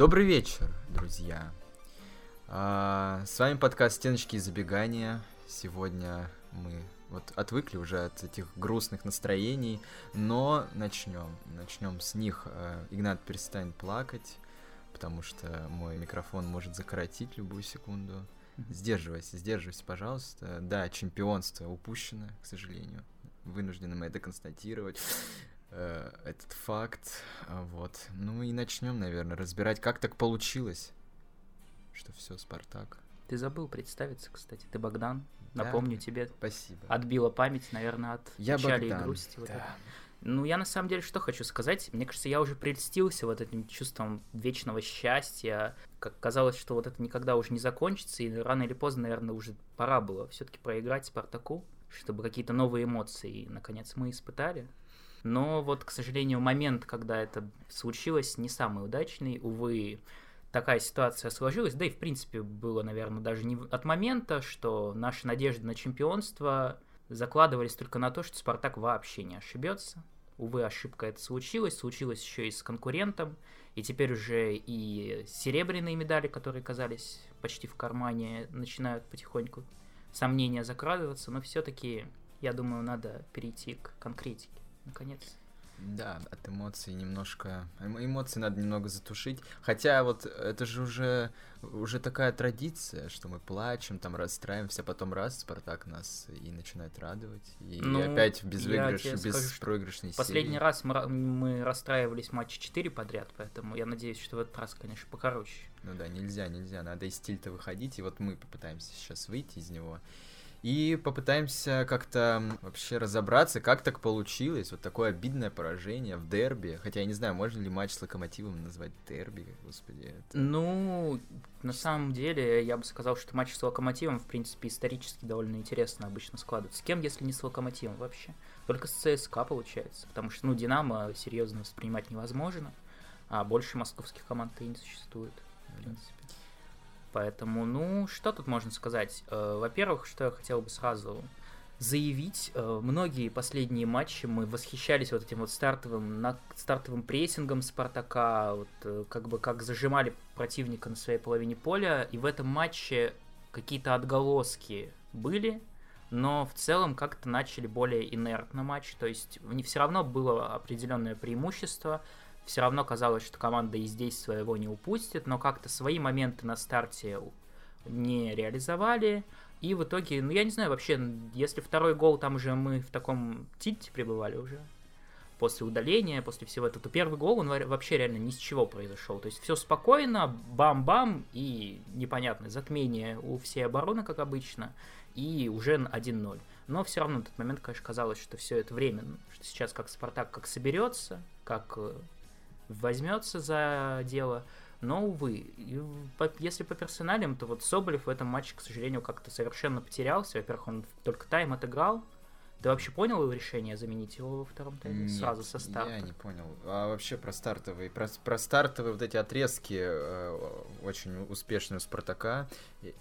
Добрый вечер, друзья. А, с вами подкаст «Стеночки и забегания». Сегодня мы вот отвыкли уже от этих грустных настроений, но начнем. Начнем с них. А, Игнат перестанет плакать, потому что мой микрофон может закоротить любую секунду. Сдерживайся, сдерживайся, пожалуйста. Да, чемпионство упущено, к сожалению. Вынуждены мы это констатировать этот факт. А, Вот. Ну и начнем, наверное, разбирать, как так получилось, что все Спартак. Ты забыл представиться, кстати. Ты Богдан. Да. Напомню тебе. Спасибо. Отбила память, наверное, от Я печали Богдан. и грусти. вот да. это. Ну, я на самом деле что хочу сказать. Мне кажется, я уже прельстился вот этим чувством вечного счастья. Как казалось, что вот это никогда уже не закончится, и рано или поздно, наверное, уже пора было все-таки проиграть Спартаку, чтобы какие-то новые эмоции, наконец, мы испытали. Но вот, к сожалению, момент, когда это случилось, не самый удачный. Увы, такая ситуация сложилась. Да и, в принципе, было, наверное, даже не от момента, что наши надежды на чемпионство закладывались только на то, что Спартак вообще не ошибется. Увы, ошибка это случилась. Случилось еще и с конкурентом. И теперь уже и серебряные медали, которые казались почти в кармане, начинают потихоньку сомнения закрадываться. Но все-таки, я думаю, надо перейти к конкретике. Наконец. Да, от эмоций немножко... эмо- Эмоции надо немного затушить. Хотя вот это же уже, уже такая традиция, что мы плачем, там расстраиваемся, потом раз, Спартак нас и начинает радовать. И Ну, опять в я безвыигрыш, тебе скажу, что беспроигрышной Последний серии. раз мы, мы расстраивались матчи 4 подряд, поэтому я надеюсь, что в этот раз, конечно, покороче. Ну да, нельзя, нельзя, надо из тильта выходить, и вот мы попытаемся сейчас выйти из него. И попытаемся как-то вообще разобраться, как так получилось, вот такое обидное поражение в дерби. Хотя я не знаю, можно ли матч с Локомотивом назвать дерби, господи. это- Ну, на самом деле, я бы сказал, что матч с Локомотивом, в принципе, исторически довольно интересно обычно складывается. С кем, если не с Локомотивом вообще? Только с ЦСКА получается, потому что, ну, Динамо серьезно воспринимать невозможно, а больше московских команд и не существует, в принципе. Поэтому, ну, что тут можно сказать? Э, Во-первых, что я хотел бы сразу заявить, э, многие последние матчи мы восхищались вот этим вот стартовым, стартовым прессингом Спартака, вот, э, как бы как зажимали противника на своей половине поля, и в этом матче какие-то отголоски были, но в целом как-то начали более инертно матч, то есть не все равно было определенное преимущество, все равно казалось, что команда и здесь своего не упустит, но как-то свои моменты на старте не реализовали. И в итоге, ну я не знаю, вообще, если второй гол, там уже мы в таком тильте пребывали уже, после удаления, после всего этого, то первый гол, он во- вообще реально ни с чего произошел. То есть все спокойно, бам-бам, и непонятное затмение у всей обороны, как обычно, и уже 1-0. Но все равно в тот момент, конечно, казалось, что все это временно, что сейчас как Спартак как соберется, как э, возьмется за дело. Но, увы, если по персоналям, то вот Соболев в этом матче, к сожалению, как-то совершенно потерялся. Во-первых, он только тайм отыграл. Ты вообще понял его решение заменить его во втором тайме Нет, сразу со старта? Я не понял. А вообще про стартовые, про, про стартовые вот эти отрезки э, очень успешные у Спартака.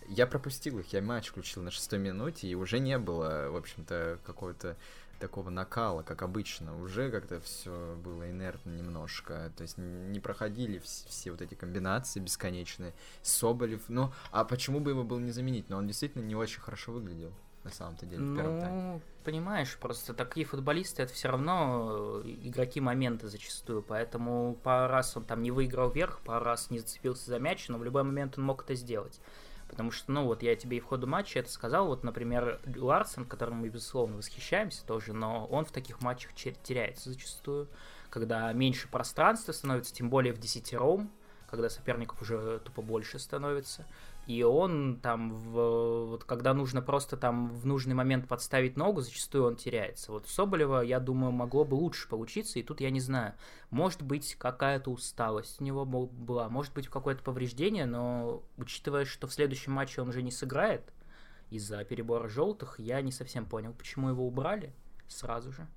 Я пропустил их, я матч включил на шестой минуте, и уже не было, в общем-то, какого-то такого накала, как обычно. Уже как-то все было инертно немножко. То есть не проходили вс- все вот эти комбинации бесконечные. Соболев, ну, а почему бы его было не заменить? Но он действительно не очень хорошо выглядел, на самом-то деле, в первом тайме. Ну, понимаешь, просто такие футболисты это все равно э, игроки момента зачастую, поэтому пару раз он там не выиграл вверх, пару раз не зацепился за мяч, но в любой момент он мог это сделать. Потому что, ну вот я тебе и в ходу матча это сказал, вот, например, Ларсон, которым мы, безусловно, восхищаемся тоже, но он в таких матчах теряется зачастую, когда меньше пространства становится, тем более в десятером, когда соперников уже тупо больше становится. И он там, в, вот когда нужно просто там в нужный момент подставить ногу, зачастую он теряется. Вот Соболева, я думаю, могло бы лучше получиться, и тут я не знаю. Может быть, какая-то усталость у него был- была, может быть, какое-то повреждение, но учитывая, что в следующем матче он уже не сыграет из-за перебора желтых, я не совсем понял, почему его убрали сразу же.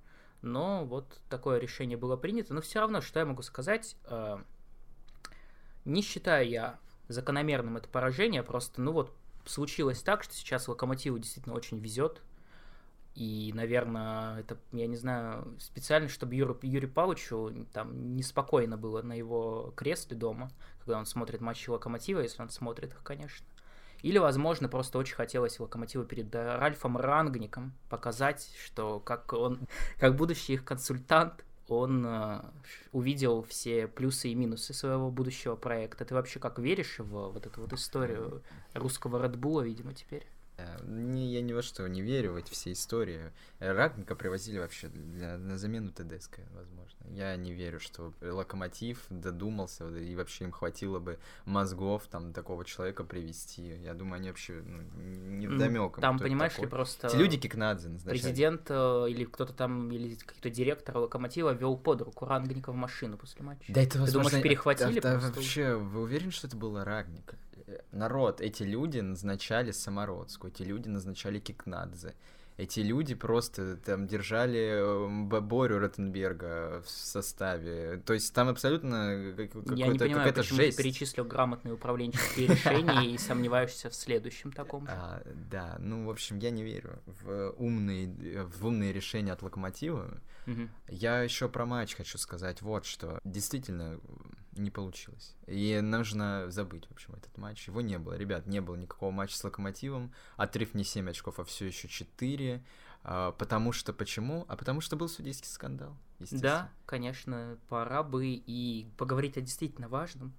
Но вот такое решение было принято. Но все равно, что я могу сказать, э, не считаю я закономерным это поражение, просто, ну вот, случилось так, что сейчас Локомотиву действительно очень везет. И, наверное, это, я не знаю, специально, чтобы Юру, Юрию Павловичу там неспокойно было на его кресле дома, когда он смотрит матчи Локомотива, если он смотрит их, конечно. Или, возможно, просто очень хотелось Локомотиву перед Ральфом Рангником показать, что как он, как будущий их консультант, он э, увидел все плюсы и минусы своего будущего проекта. Ты вообще как веришь в вот эту вот историю русского Редбула, видимо, теперь? Э, не, я ни во что не верю в эти все истории. Рагника привозили вообще для, на замену ТДСК, возможно. Я не верю, что Локомотив додумался, и вообще им хватило бы мозгов там такого человека привести. Я думаю, они вообще ну, не вдомеком. Там, понимаешь ли, просто... Эти люди Кикнадзе назначали. Президент э, или кто-то там, или какой-то директор Локомотива вел под руку Рагника в машину после матча. Да это, возможно... Ты думаешь, перехватили да, да, вообще, вы уверены, что это было Рагника? Народ, эти люди назначали Самородскую, эти люди назначали Кикнадзе. Эти люди просто там держали Борю Ротенберга в составе. То есть там абсолютно какая-то Я не понимаю, какая-то почему жесть. ты перечислил грамотные управленческие решения и сомневаешься в следующем таком же. А, да, ну, в общем, я не верю в умные, в умные решения от Локомотива. Угу. Я еще про матч хочу сказать вот что. Действительно, не получилось. И нужно забыть, в общем, этот матч. Его не было. Ребят, не было никакого матча с Локомотивом. Отрыв не 7 очков, а все еще 4. А, потому что почему? А потому что был судейский скандал. Да, конечно, пора бы и поговорить о действительно важном.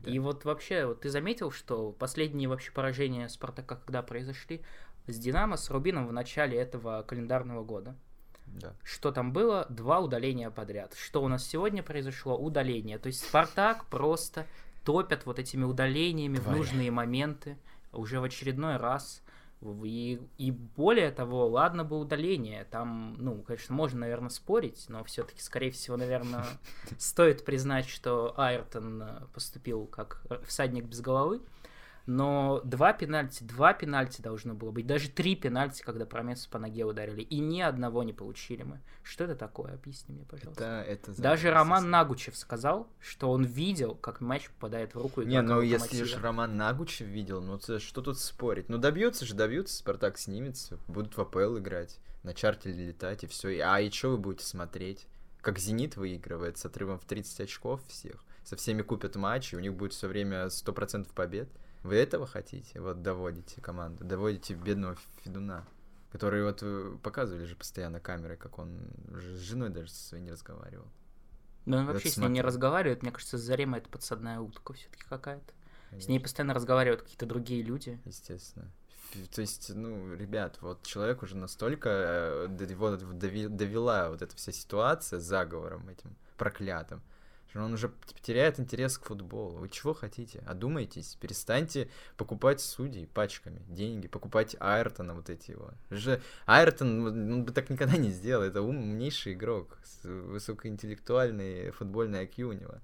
Да. И вот вообще, вот ты заметил, что последние вообще поражения Спартака когда произошли? С Динамо, с Рубином в начале этого календарного года. Да. Что там было? Два удаления подряд. Что у нас сегодня произошло? Удаление. То есть Спартак просто топят вот этими удалениями Тварь. в нужные моменты уже в очередной раз. И, и более того, ладно бы удаление, там, ну, конечно, можно, наверное, спорить, но все-таки, скорее всего, наверное, стоит признать, что Айртон э, поступил как всадник без головы. Но два пенальти, два пенальти должно было быть, даже три пенальти, когда Промесу по ноге ударили, и ни одного не получили мы. Что это такое? Объясни мне, пожалуйста. Это, это даже Роман Нагучев сказал, что он видел, как мяч попадает в руку. Не, ну если же Роман Нагучев видел, ну что тут спорить? Ну добьется же, добьются, Спартак снимется, будут в АПЛ играть, на чарте летать и все. А и что вы будете смотреть? Как Зенит выигрывает с отрывом в 30 очков всех. Со всеми купят матчи, у них будет все время 100% побед. Вы этого хотите? Вот доводите команду, доводите бедного Федуна, который вот э, показывали же постоянно камеры, как он с женой даже со своей не разговаривал. Да он вообще с ней не разговаривает, мне кажется, Зарема это подсадная утка все-таки какая-то. Конечно. С ней постоянно разговаривают какие-то другие люди. Естественно. То есть, ну, ребят, вот человек уже настолько э, его довела вот эта вся ситуация с заговором этим проклятым, что он уже теряет интерес к футболу. Вы чего хотите? Одумайтесь, перестаньте покупать судей пачками, деньги, покупать Айртона вот эти его. Же Айртон, он бы так никогда не сделал, это умнейший игрок, высокоинтеллектуальный футбольный IQ у него.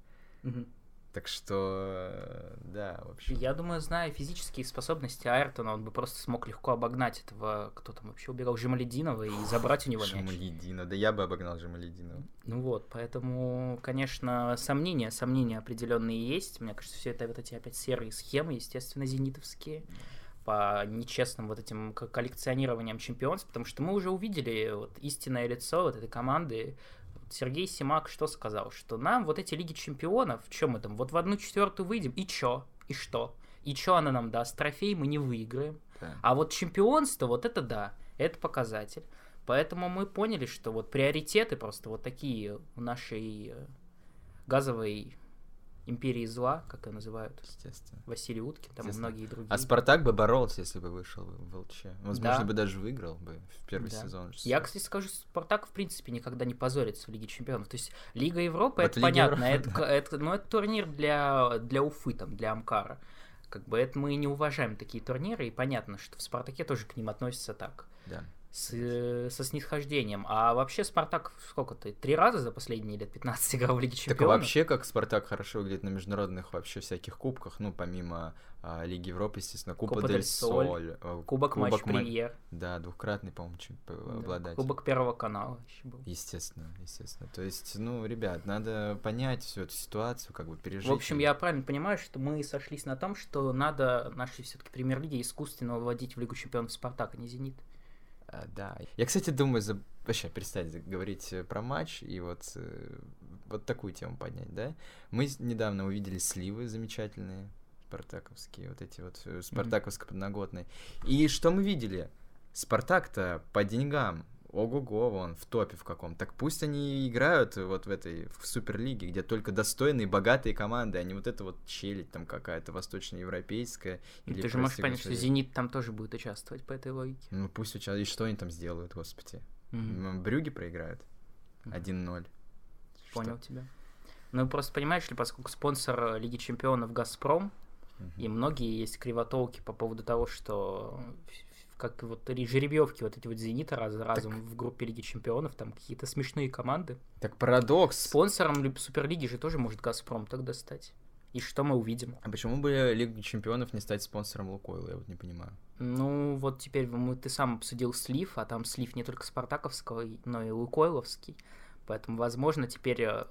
Угу. Так что, да, вообще. Я думаю, зная физические способности Айртона, он бы просто смог легко обогнать этого, кто там вообще убегал, Жемалединова, и забрать у него мяч. Жемалединова, да я бы обогнал Жемалединова. Ну вот, поэтому, конечно, сомнения, сомнения определенные есть. Мне кажется, все это вот эти опять серые схемы, естественно, зенитовские по нечестным вот этим коллекционированием чемпионств, потому что мы уже увидели вот истинное лицо вот этой команды Сергей Симак что сказал? Что нам вот эти Лиги Чемпионов, чем мы там, вот в одну четвертую выйдем, и чё? И что? И чё она нам даст? Трофей мы не выиграем. Да. А вот чемпионство, вот это да, это показатель. Поэтому мы поняли, что вот приоритеты просто вот такие в нашей э, газовой Империи зла, как ее называют. Естественно. Василий Уткин, там и многие другие. А Спартак бы боролся, если бы вышел в ЛЧ. Возможно, да. бы даже выиграл бы в первый да. сезон. Я, кстати, скажу, Спартак, в принципе, никогда не позорится в Лиге Чемпионов. То есть Лига Европы, вот это Лига понятно, Европы, это, да. это, ну, это турнир для, для Уфы, там, для Амкара. Как бы это мы не уважаем такие турниры, и понятно, что в Спартаке тоже к ним относятся так. Да с, э, со снисхождением. А вообще Спартак сколько ты? Три раза за последние лет 15 играл в Лиге Чемпионов? Так вообще как Спартак хорошо выглядит на международных вообще всяких кубках, ну помимо а, Лиги Европы, естественно, Куба, Куба дель Соль, э, Кубок, Кубок Матч Премьер. Да, двухкратный, по-моему, да, обладатель. Кубок Первого канала еще был. Естественно, естественно. То есть, ну, ребят, надо понять всю эту ситуацию, как бы пережить. В общем, я правильно понимаю, что мы сошлись на том, что надо нашей все-таки премьер-лиги искусственно выводить в Лигу Чемпионов Спартак, а не Зенит. А, да. Я, кстати, думаю, за... вообще перестать говорить э, про матч и вот, э, вот такую тему поднять, да? Мы недавно увидели сливы замечательные, спартаковские, вот эти вот, э, спартаковско-подноготные. И что мы видели? Спартак-то по деньгам, ого-го, вон, в топе в каком. Так пусть они играют вот в этой, в Суперлиге, где только достойные, богатые команды, а не вот это вот челядь там какая-то восточноевропейская. Или, Ты же можешь понять, что Зенит там тоже будет участвовать по этой логике. Ну пусть участвует. И что они там сделают, господи? Mm-hmm. Брюги проиграют. 1-0. Понял что? тебя. Ну, просто понимаешь ли, поскольку спонсор Лиги Чемпионов Газпром, uh-huh. и многие есть кривотолки по поводу того, что как вот жеребьевки вот эти вот Зенита раз за разом так... в группе Лиги Чемпионов, там какие-то смешные команды. Так парадокс. Спонсором Суперлиги же тоже может Газпром тогда стать. И что мы увидим? А почему бы Лига Чемпионов не стать спонсором Лукойла, я вот не понимаю. Ну, вот теперь мы, ты сам обсудил слив, а там слив не только Спартаковского, но и Лукойловский. Поэтому, возможно, теперь э,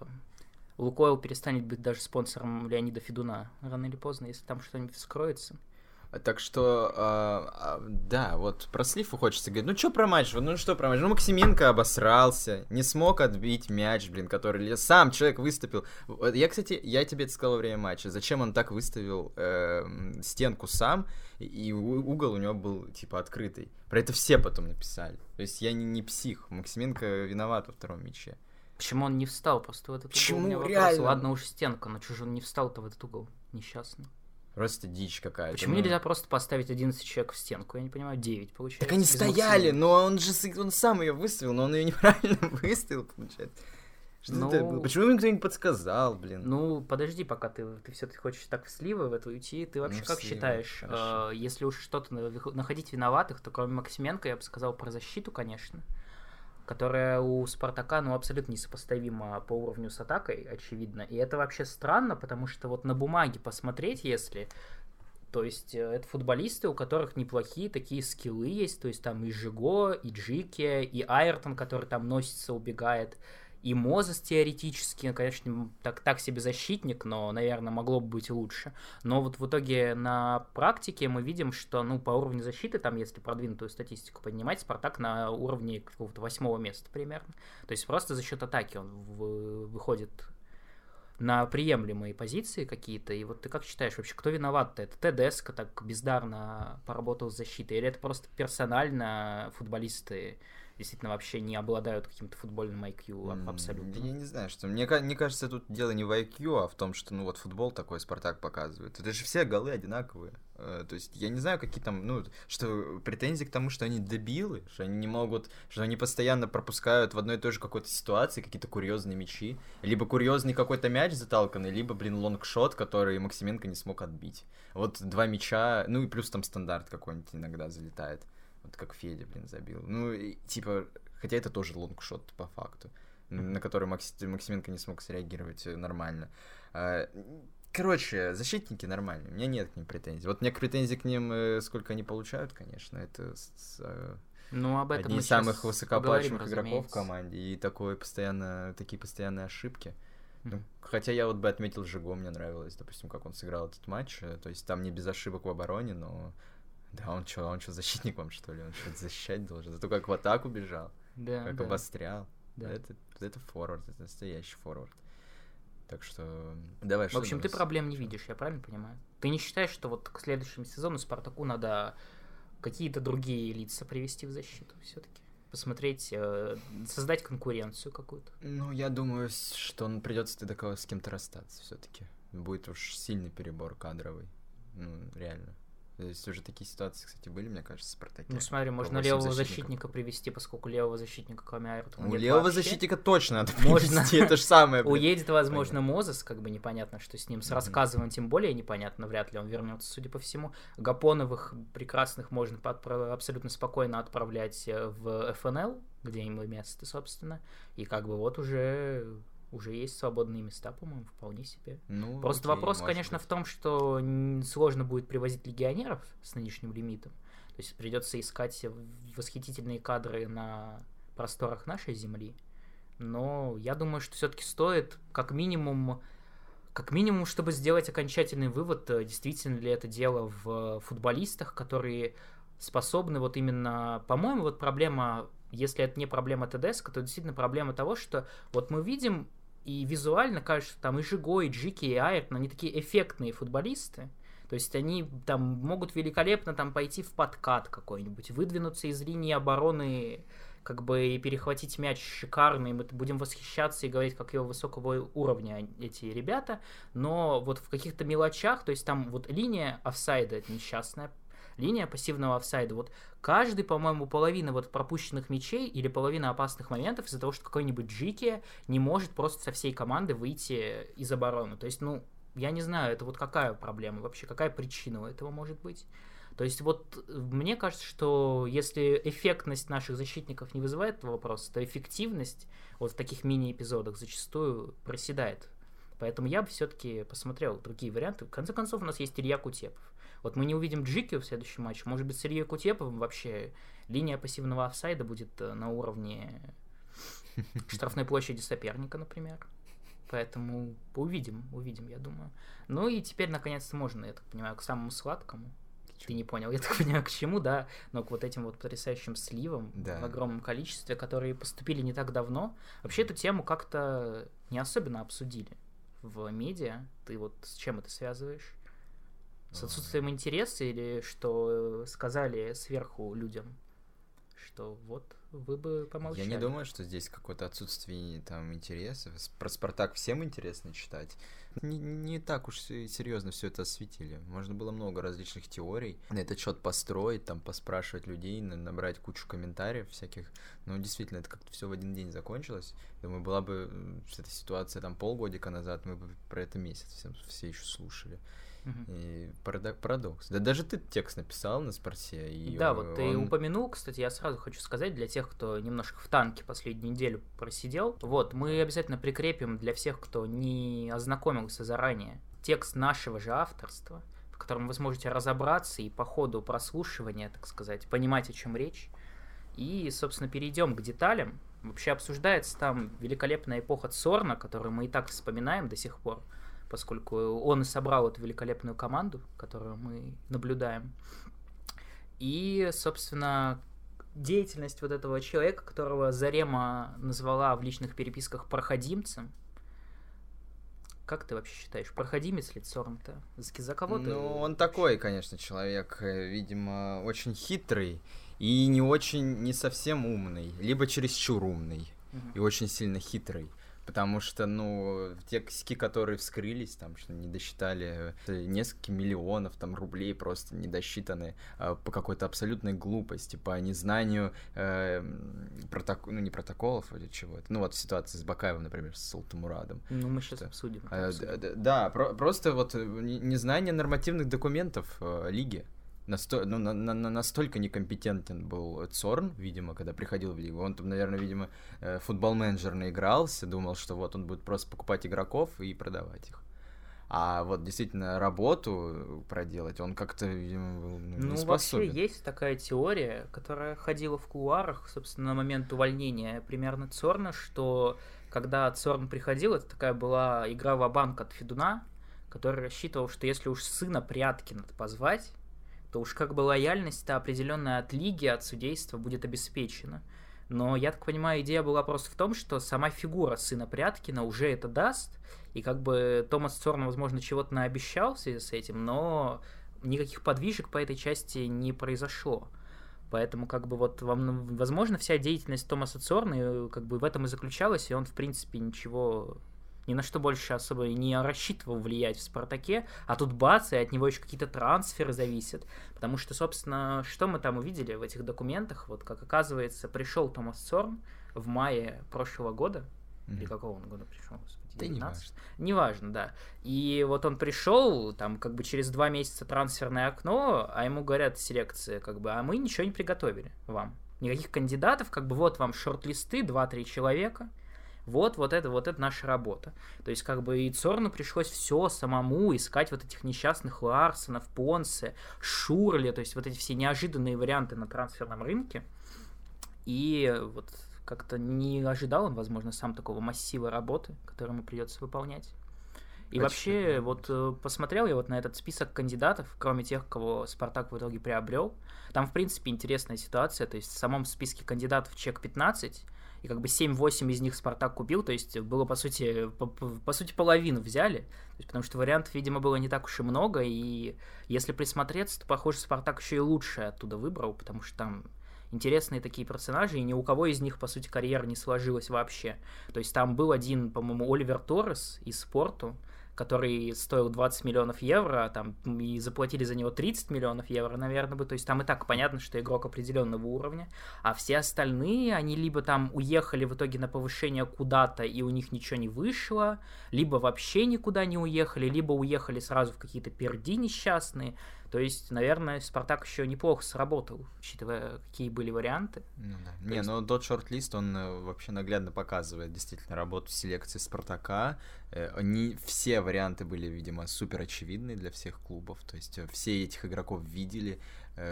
Лукойл перестанет быть даже спонсором Леонида Федуна рано или поздно, если там что-нибудь вскроется. Так что, э, да, вот про Сливу хочется говорить. Ну, что про матч? Ну, что про матч? Ну, Максименко обосрался, не смог отбить мяч, блин, который сам человек выступил. Я, кстати, я тебе это сказал во время матча. Зачем он так выставил э, стенку сам, и угол у него был, типа, открытый. Про это все потом написали. То есть я не, не псих. Максименко виноват во втором мяче. Почему он не встал просто в этот Почему? угол? Почему? Реально? Ладно уж стенка, но чужой он не встал-то в этот угол? Несчастный. Просто дичь какая-то. Почему ну... нельзя просто поставить 11 человек в стенку? Я не понимаю, 9 получается. Так они стояли, но он же он сам ее выставил, но он ее неправильно выставил, получается. Что ну, это было? Почему никто не подсказал, блин? Ну, подожди, пока ты, ты все-таки хочешь так в сливы в эту идти. Ты вообще ну, как сливы, считаешь, э, если уж что-то находить виноватых, то кроме Максименко, я бы сказал про защиту, конечно которая у Спартака, ну, абсолютно несопоставима по уровню с атакой, очевидно. И это вообще странно, потому что вот на бумаге посмотреть, если... То есть э, это футболисты, у которых неплохие такие скиллы есть, то есть там и Жиго, и Джики, и Айртон, который там носится, убегает. И Мозес теоретически, конечно, так, так себе защитник, но, наверное, могло бы быть лучше. Но вот в итоге на практике мы видим, что, ну, по уровню защиты, там, если продвинутую статистику поднимать, Спартак на уровне какого-то восьмого места примерно. То есть просто за счет атаки он в, выходит на приемлемые позиции какие-то. И вот ты как считаешь, вообще, кто виноват-то? Это ТДСК так бездарно поработал с защитой? Или это просто персонально футболисты действительно вообще не обладают каким-то футбольным IQ абсолютно. Я не знаю, что мне, мне кажется, тут дело не в IQ, а в том, что ну вот футбол такой Спартак показывает. Это же все голы одинаковые. Э, то есть я не знаю, какие там, ну, что претензии к тому, что они дебилы, что они не могут, что они постоянно пропускают в одной и той же какой-то ситуации какие-то курьезные мячи, либо курьезный какой-то мяч заталканный, либо, блин, лонгшот, который Максименко не смог отбить. Вот два мяча, ну и плюс там стандарт какой-нибудь иногда залетает. Вот как Федя, блин, забил. Ну, и, типа, хотя это тоже лонгшот по факту, mm-hmm. на который Макс, Максименко не смог среагировать э, нормально. А, короче, защитники нормальные, у меня нет к ним претензий. Вот у меня претензий к ним, э, сколько они получают, конечно, это с, э, ну, об этом одни из самых высокооплачиваемых игроков в команде. И такое постоянно, такие постоянные ошибки. Ну, хотя я вот бы отметил Жиго, мне нравилось, допустим, как он сыграл этот матч. То есть там не без ошибок в обороне, но да, он что, он что, защитник вам, что ли? Он что-то защищать должен? Зато как в атаку бежал, да, как да. обострял. Да. Это, это форвард, это настоящий форвард. Так что давай. В общем, ты проблем не видишь, я правильно понимаю? Ты не считаешь, что вот к следующему сезону Спартаку надо какие-то другие лица привести в защиту все-таки? Посмотреть, э, создать конкуренцию какую-то. Ну, я думаю, что он придется кого с кем-то расстаться все-таки. Будет уж сильный перебор кадровый. Ну, реально. То есть уже такие ситуации, кстати, были, мне кажется, в Спартаке. Ну смотри, можно левого защитника привести, поскольку левого защитника, кроме Айртона, У левого вообще. защитника точно надо можно... привести, это же самое. Уедет, возможно, Мозес, как бы непонятно, что с ним. С рассказываем тем более непонятно, вряд ли он вернется, судя по всему. Гапоновых прекрасных можно абсолютно спокойно отправлять э, в ФНЛ, где им место, собственно. И как бы вот уже уже есть свободные места, по-моему, вполне себе. Ну, Просто окей, вопрос, конечно, быть. в том, что сложно будет привозить легионеров с нынешним лимитом. То есть придется искать восхитительные кадры на просторах нашей земли. Но я думаю, что все-таки стоит как минимум, как минимум, чтобы сделать окончательный вывод, э, действительно ли это дело в футболистах, которые способны вот именно, по-моему, вот проблема, если это не проблема ТДС, то действительно проблема того, что вот мы видим и визуально кажется, там и Жиго, и Джики, и Айртон, они такие эффектные футболисты, то есть они там могут великолепно там пойти в подкат какой-нибудь, выдвинуться из линии обороны как бы и перехватить мяч шикарно, и мы будем восхищаться и говорить, как его высокого уровня эти ребята, но вот в каких-то мелочах, то есть там вот линия офсайда несчастная, линия пассивного офсайда, вот каждый, по-моему, половина вот пропущенных мячей или половина опасных моментов из-за того, что какой-нибудь Джики не может просто со всей команды выйти из обороны. То есть, ну, я не знаю, это вот какая проблема вообще, какая причина у этого может быть. То есть вот э, мне кажется, что если эффектность наших защитников не вызывает этого вопроса, то эффективность вот в таких мини-эпизодах зачастую проседает. Поэтому я бы все-таки посмотрел другие варианты. В конце концов, у нас есть Илья Кутепов. Вот мы не увидим Джики в следующем матче. Может быть, с Ильей Кутеповым вообще линия пассивного офсайда будет э, на уровне штрафной площади соперника, например. Поэтому увидим, увидим, я думаю. Ну и теперь, наконец-то, можно, я так понимаю, к самому сладкому. Ты не понял, я так понимаю, к чему, да, но к вот этим вот потрясающим сливам да. в огромном количестве, которые поступили не так давно. Вообще эту тему как-то не особенно обсудили в медиа. Ты вот с чем это связываешь? С отсутствием интереса или что сказали сверху людям? Что вот вы бы помолчали. Я не думаю, что здесь какое-то отсутствие там интереса. Про Спартак всем интересно читать. Не, не так уж серьезно все это осветили. Можно было много различных теорий на этот счет построить, там поспрашивать людей, набрать кучу комментариев всяких. Но действительно, это как-то все в один день закончилось. Думаю, была бы эта ситуация там полгодика назад, мы бы про это месяц все, все еще слушали. И парадокс. Да даже ты текст написал на спорте. И да, вот он... ты упомянул, кстати, я сразу хочу сказать для тех, кто немножко в танке последнюю неделю просидел. Вот, мы обязательно прикрепим для всех, кто не ознакомился заранее, текст нашего же авторства, в котором вы сможете разобраться и по ходу прослушивания, так сказать, понимать, о чем речь. И, собственно, перейдем к деталям. Вообще обсуждается там великолепная эпоха Цорна, которую мы и так вспоминаем до сих пор поскольку он и собрал эту великолепную команду, которую мы наблюдаем. И, собственно, деятельность вот этого человека, которого Зарема назвала в личных переписках проходимцем. Как ты вообще считаешь, проходимец ли Цорн-то? За кого ты? Ну, он такой, конечно, человек, э, видимо, очень хитрый и не очень, не совсем умный, либо чересчур умный угу. и очень сильно хитрый. Потому что, ну, те косяки, которые вскрылись, там, что не досчитали э, несколько миллионов там рублей просто не досчитаны э, по какой-то абсолютной глупости, по незнанию э, проток... ну, не протоколов или чего-то. Ну, вот ситуация с Бакаевым, например, с Султамурадом. Ну, мы сейчас что... обсудим. Э, обсудим. Да, про- просто вот э, незнание нормативных документов э, лиги. Насто... Ну, на, на, настолько некомпетентен был Цорн, видимо, когда приходил в лигу. Он там, наверное, видимо, э, футбол-менеджер наигрался, думал, что вот он будет просто покупать игроков и продавать их. А вот действительно работу проделать он как-то, видимо, был ну, ну, не вообще есть такая теория, которая ходила в кулуарах, собственно, на момент увольнения примерно Цорна, что когда Цорн приходил, это такая была игра в банк от Федуна, который рассчитывал, что если уж сына Пряткина позвать, то уж как бы лояльность-то определенная от лиги, от судейства будет обеспечена. Но я так понимаю, идея была просто в том, что сама фигура сына Пряткина уже это даст, и как бы Томас Цорн, возможно, чего-то наобещал в связи с этим, но никаких подвижек по этой части не произошло. Поэтому, как бы, вот, вам, возможно, вся деятельность Томаса Цорна э, как бы в этом и заключалась, и он, в принципе, ничего ни на что больше особо не рассчитывал влиять в Спартаке, а тут бац, и от него еще какие-то трансферы зависят. Потому что, собственно, что мы там увидели в этих документах? Вот, как оказывается, пришел Томас Сорн в мае прошлого года, mm-hmm. или какого он года пришел, господи, 19? Да неважно. да. И вот он пришел, там, как бы через два месяца трансферное окно, а ему говорят селекция, как бы, а мы ничего не приготовили вам. Никаких кандидатов, как бы вот вам шорт-листы, 2-3 человека – вот, вот это, вот это наша работа. То есть, как бы и Цорну пришлось все самому искать вот этих несчастных Ларсонов, Понсе, Шурли, то есть вот эти все неожиданные варианты на трансферном рынке. И вот как-то не ожидал он, возможно, сам такого массива работы, который ему придется выполнять. И вообще, вот э, посмотрел я вот на этот список кандидатов, кроме тех, кого Спартак в итоге приобрел. Там, в принципе, интересная ситуация. То есть в самом списке кандидатов чек 15, и как бы 7-8 из них Спартак купил, то есть было, по сути, по, по сути, половину взяли, то есть, потому что вариантов, видимо, было не так уж и много, и если присмотреться, то, похоже, Спартак еще и лучшее оттуда выбрал, потому что там интересные такие персонажи, и ни у кого из них, по сути, карьера не сложилась вообще. То есть там был один, по-моему, Оливер Торрес из спорту, который стоил 20 миллионов евро, там, и заплатили за него 30 миллионов евро, наверное, бы. То есть там и так понятно, что игрок определенного уровня. А все остальные, они либо там уехали в итоге на повышение куда-то, и у них ничего не вышло, либо вообще никуда не уехали, либо уехали сразу в какие-то перди несчастные. То есть, наверное, Спартак еще неплохо сработал, учитывая, какие были варианты. Ну, да. Не, есть... ну тот шорт-лист, он э, вообще наглядно показывает действительно работу селекции Спартака. Они, э, все варианты были, видимо, супер очевидны для всех клубов. То есть э, все этих игроков видели.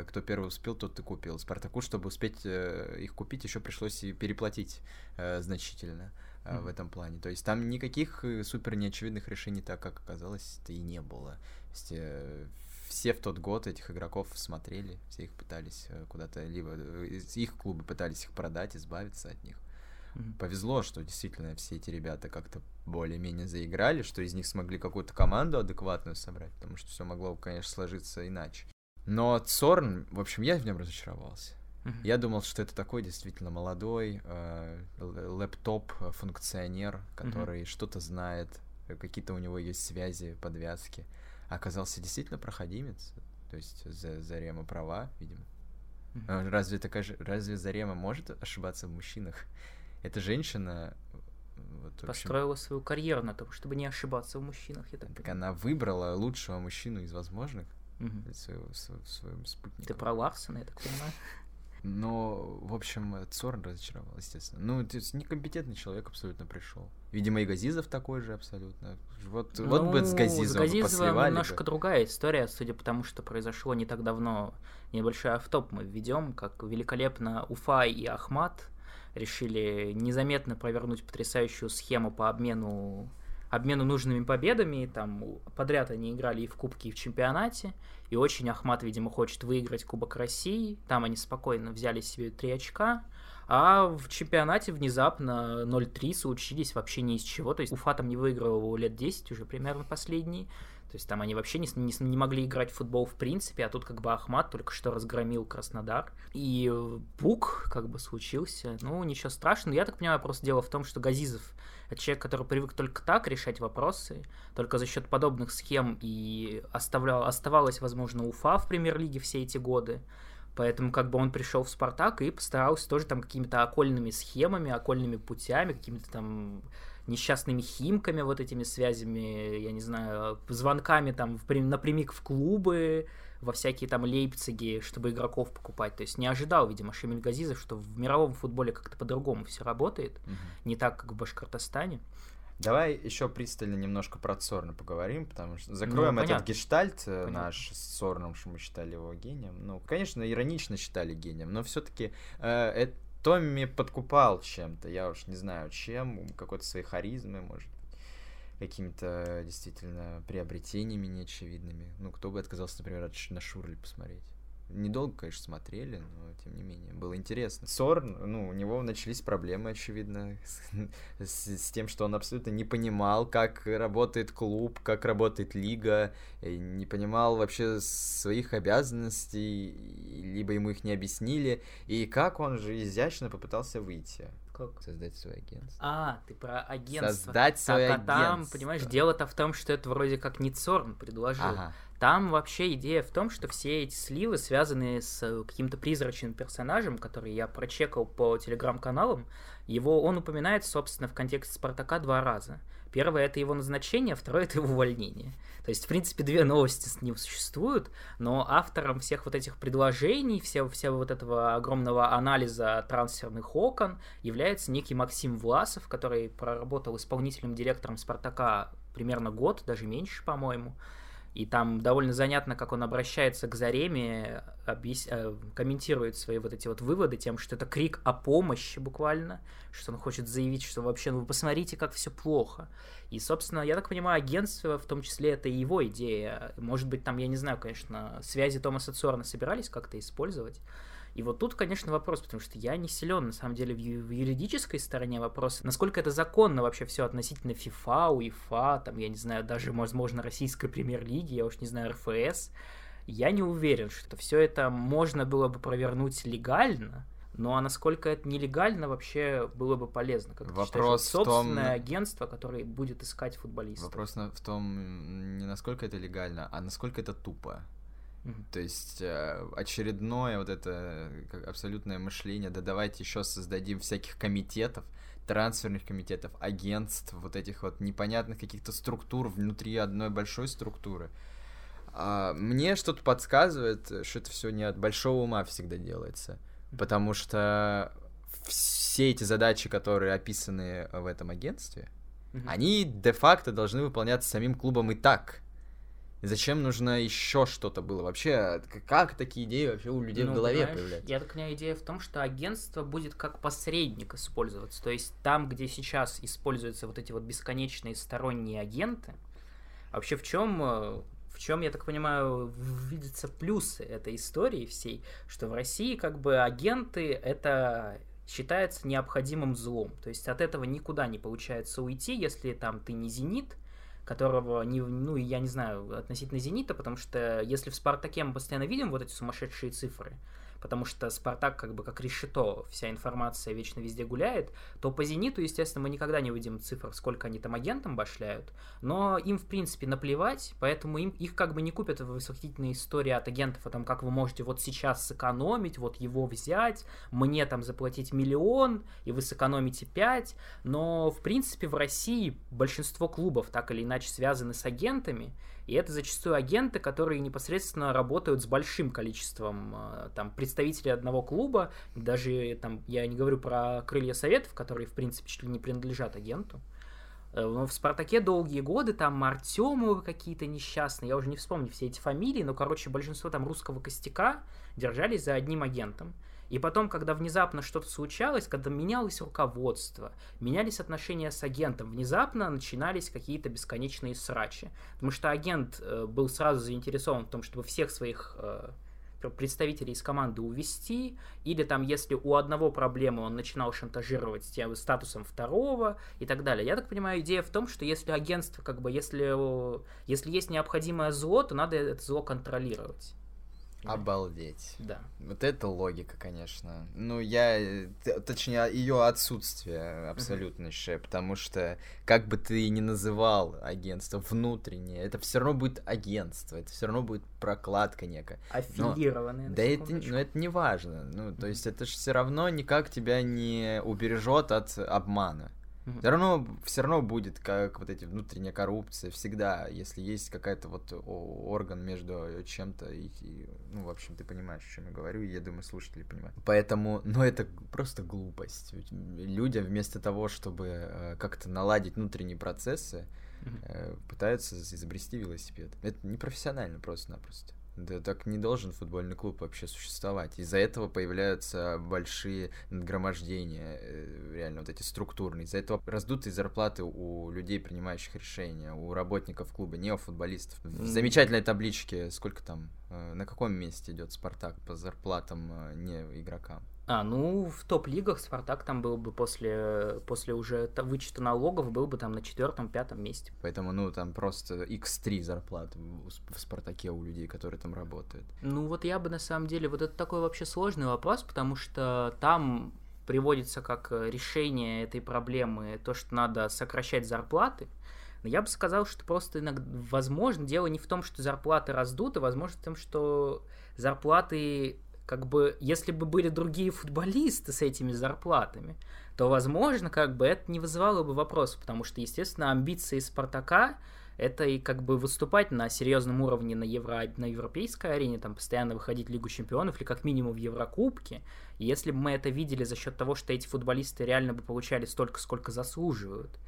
Кто первый успел, тот и купил. Спартаку, чтобы успеть их купить, еще пришлось и переплатить значительно mm-hmm. в этом плане. То есть там никаких супер неочевидных решений, так как оказалось-то и не было. То есть, все в тот год этих игроков смотрели, все их пытались э, куда-то, либо э, их клубы пытались их продать, избавиться от них. Mm-hmm. Повезло, что действительно все эти ребята как-то более-менее заиграли, что из них смогли какую-то команду адекватную собрать, потому что все могло, конечно, сложиться иначе. Но Цорн, в общем, я в нем разочаровался. Mm-hmm. Я думал, что это такой действительно молодой э, лэптоп-функционер, который mm-hmm. что-то знает, какие-то у него есть связи, подвязки оказался действительно проходимец. То есть Зарема права, видимо. Mm-hmm. Разве такая же, разве Зарема может ошибаться в мужчинах? Эта женщина вот, построила общем, свою карьеру на том, чтобы не ошибаться в мужчинах. Я так, так она выбрала лучшего мужчину из возможных mm-hmm. своего, своего, своего спутника. Ты про Ларсона, я так понимаю. Но, в общем, Цорн разочаровал, естественно. Ну, то есть некомпетентный человек абсолютно пришел. Видимо, и Газизов такой же абсолютно. Вот, ну, вот бы с Газизовым, с Газизовым немножко бы. другая история, судя по тому, что произошло не так давно. Небольшой автоп мы введем, как великолепно Уфа и Ахмат решили незаметно провернуть потрясающую схему по обмену обмену нужными победами, там подряд они играли и в Кубке, и в чемпионате, и очень Ахмат, видимо, хочет выиграть Кубок России, там они спокойно взяли себе три очка, а в чемпионате внезапно 0-3 случились вообще ни из чего, то есть Уфа там не выигрывал лет 10 уже примерно последние, то есть там они вообще не, не, не могли играть в футбол в принципе, а тут как бы Ахмат только что разгромил Краснодар. И пук как бы случился. Ну, ничего страшного. Я так понимаю, просто дело в том, что Газизов человек, который привык только так решать вопросы, только за счет подобных схем и оставлял, оставалась, возможно, Уфа в премьер-лиге все эти годы. Поэтому как бы он пришел в Спартак и постарался тоже там какими-то окольными схемами, окольными путями, какими-то там несчастными химками, вот этими связями, я не знаю, звонками там напрямик в клубы, во всякие там Лейпциги, чтобы игроков покупать. То есть не ожидал, видимо, Шемиль Газизов, что в мировом футболе как-то по-другому все работает, угу. не так, как в Башкортостане. Давай еще пристально немножко про Цорна поговорим, потому что закроем ну, этот гештальт э, понятно. наш с Цорном, что мы считали его гением. Ну, конечно, иронично считали гением, но все-таки э, Томми подкупал чем-то, я уж не знаю чем, какой-то своей харизмой, может какими-то действительно приобретениями неочевидными. Ну, кто бы отказался, например, на Шурли посмотреть недолго, конечно, смотрели, но тем не менее, было интересно. Сорн, ну, у него начались проблемы, очевидно, с, с, с тем, что он абсолютно не понимал, как работает клуб, как работает лига, не понимал вообще своих обязанностей, либо ему их не объяснили, и как он же изящно попытался выйти. Как? Создать свое агентство. А, ты про агентство. Создать свое так, агентство. А там, понимаешь, дело-то в том, что это вроде как не Цорн предложил. Ага. Там вообще идея в том, что все эти сливы связаны с э, каким-то призрачным персонажем, который я прочекал по телеграм-каналам. Его он упоминает, собственно, в контексте Спартака два раза. Первое это его назначение, второе это его увольнение. То есть, в принципе, две новости с ним существуют, но автором всех вот этих предложений, всего, всего вот этого огромного анализа трансферных окон является некий Максим Власов, который проработал исполнительным директором Спартака примерно год, даже меньше, по-моему. И там довольно занятно, как он обращается к Зареме, объяс... Э, комментирует свои вот эти вот выводы тем, что это крик о помощи буквально, что он хочет заявить, что вообще, ну вы посмотрите, как все плохо. И, собственно, я так понимаю, агентство, в том числе, это его идея. Может быть, там, я не знаю, конечно, связи Томаса Цорна собирались как-то использовать, и вот тут, конечно, вопрос, потому что я не силен, на самом деле, в, в юридической стороне вопроса, насколько это законно вообще все относительно ФИФА, УЕФА, там, я не знаю, даже, возможно, российской премьер-лиги, я уж не знаю, РФС. Я не уверен, что все это можно было бы провернуть легально, ну а насколько это нелегально вообще было бы полезно? Как Вопрос считаешь, в том... собственное агентство, которое будет искать футболистов. Вопрос в том, не насколько это легально, а насколько это тупо. То есть э, очередное вот это абсолютное мышление, да давайте еще создадим всяких комитетов, трансферных комитетов, агентств, вот этих вот непонятных каких-то структур внутри одной большой структуры. А, мне что-то подсказывает, что это все не от большого ума всегда делается, потому что все эти задачи, которые описаны в этом агентстве, mm-hmm. они де-факто должны выполняться самим клубом и так. Зачем нужно еще что-то было? Вообще, как такие идеи вообще у людей ну, в голове появляются? Я так понимаю, идея в том, что агентство будет как посредник использоваться. То есть там, где сейчас используются вот эти вот бесконечные сторонние агенты, вообще в чем э, в чем, я так понимаю, видятся плюсы этой истории всей, что в России как бы агенты это считается необходимым злом. То есть от этого никуда не получается уйти, если там ты не зенит, которого, не, ну, я не знаю, относительно «Зенита», потому что если в «Спартаке» мы постоянно видим вот эти сумасшедшие цифры, потому что Спартак как бы как решето, вся информация вечно везде гуляет, то по Зениту, естественно, мы никогда не увидим цифр, сколько они там агентам башляют, но им, в принципе, наплевать, поэтому им, их как бы не купят в восхитительные истории от агентов о том, как вы можете вот сейчас сэкономить, вот его взять, мне там заплатить миллион, и вы сэкономите 5, но, в принципе, в России большинство клубов так или иначе связаны с агентами, и это зачастую агенты, которые непосредственно работают с большим количеством э, там, представителей одного клуба. Даже там, я не говорю про крылья советов, которые, в принципе, чуть ли не принадлежат агенту. Э, но в «Спартаке» долгие годы там Артемовы какие-то несчастные, я уже не вспомню все эти фамилии, но, короче, большинство там русского костяка держались за одним агентом. И потом, когда внезапно что-то случалось, когда менялось руководство, менялись отношения с агентом, внезапно начинались какие-то бесконечные срачи. Потому что агент э, был сразу заинтересован в том, чтобы всех своих э, представителей из команды увести, или там, если у одного проблемы, он начинал шантажировать тем статусом второго и так далее. Я так понимаю, идея в том, что если агентство, как бы, если, если есть необходимое зло, то надо это зло контролировать. Обалдеть. Да. Вот это логика, конечно. Ну, я... Точнее, ее отсутствие абсолютнейшее, потому что, как бы ты ни называл агентство внутреннее, это все равно будет агентство, это все равно будет прокладка некая. Аффилированные. Да это, ну, это не важно. Ну, то есть это же все равно никак тебя не убережет от обмана. Mm-hmm. Все равно, все равно будет как вот эти внутренняя коррупция всегда, если есть какая-то вот орган между чем-то и, и, ну, в общем, ты понимаешь, о чем я говорю, и я думаю, слушатели понимают. Поэтому, ну, это просто глупость. Людям вместо того, чтобы э, как-то наладить внутренние процессы, mm-hmm. э, пытаются изобрести велосипед. Это непрофессионально просто-напросто. Да так не должен футбольный клуб вообще существовать. Из-за этого появляются большие надгромождения, э, реально вот эти структурные. Из-за этого раздутые зарплаты у людей, принимающих решения, у работников клуба, не у футболистов. В замечательной табличке, сколько там, э, на каком месте идет Спартак по зарплатам э, не игрокам? А, ну, в топ-лигах Спартак там был бы после, после уже вычета налогов, был бы там на четвертом-пятом месте. Поэтому, ну, там просто x3 зарплат в Спартаке у людей, которые там работают. Ну, вот я бы на самом деле, вот это такой вообще сложный вопрос, потому что там приводится как решение этой проблемы то, что надо сокращать зарплаты, но я бы сказал, что просто иногда, возможно, дело не в том, что зарплаты раздуты, возможно, в том, что зарплаты как бы, если бы были другие футболисты с этими зарплатами, то, возможно, как бы это не вызывало бы вопросов, потому что, естественно, амбиции Спартака это и как бы выступать на серьезном уровне на, евро, на европейской арене, там постоянно выходить в Лигу чемпионов или как минимум в Еврокубке. И если бы мы это видели за счет того, что эти футболисты реально бы получали столько, сколько заслуживают,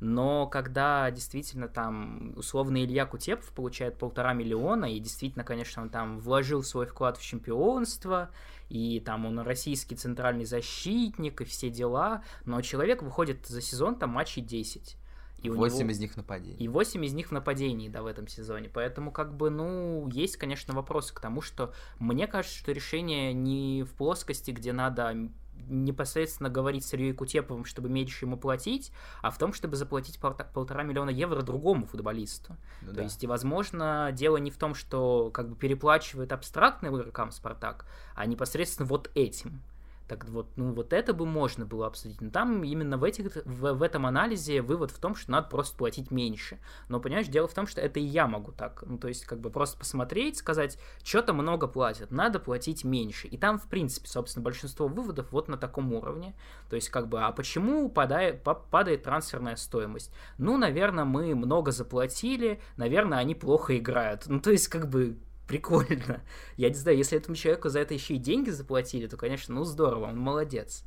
но когда действительно там условно Илья Кутепов получает полтора миллиона, и действительно, конечно, он там вложил свой вклад в чемпионство, и там он российский центральный защитник, и все дела, но человек выходит за сезон там матчей 10. И 8 него... из них нападений. И 8 из них в нападении, да, в этом сезоне. Поэтому, как бы, ну, есть, конечно, вопросы к тому, что мне кажется, что решение не в плоскости, где надо непосредственно говорить с Ильей Кутеповым, чтобы меньше ему платить, а в том, чтобы заплатить пол- полтора миллиона евро другому футболисту. Ну, То да. есть, и, возможно, дело не в том, что как бы переплачивает абстрактным игрокам Спартак, а непосредственно вот этим. Так вот, ну вот это бы можно было обсудить. Но там именно в, этих, в, в этом анализе вывод в том, что надо просто платить меньше. Но, понимаешь, дело в том, что это и я могу так. Ну, то есть, как бы просто посмотреть, сказать, что-то много платят, надо платить меньше. И там, в принципе, собственно, большинство выводов вот на таком уровне. То есть, как бы, а почему падает, падает трансферная стоимость? Ну, наверное, мы много заплатили, наверное, они плохо играют. Ну, то есть, как бы, прикольно. Я не знаю, если этому человеку за это еще и деньги заплатили, то, конечно, ну здорово, он молодец.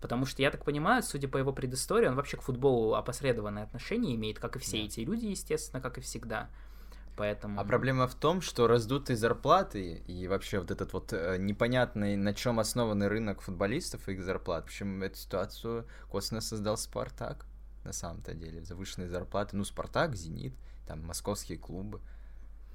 Потому что, я так понимаю, судя по его предыстории, он вообще к футболу опосредованное отношение имеет, как и все да. эти люди, естественно, как и всегда. Поэтому... А проблема в том, что раздутые зарплаты и вообще вот этот вот э, непонятный, на чем основанный рынок футболистов и их зарплат. Причем эту ситуацию косвенно создал Спартак, на самом-то деле. Завышенные зарплаты. Ну, Спартак, Зенит, там московские клубы.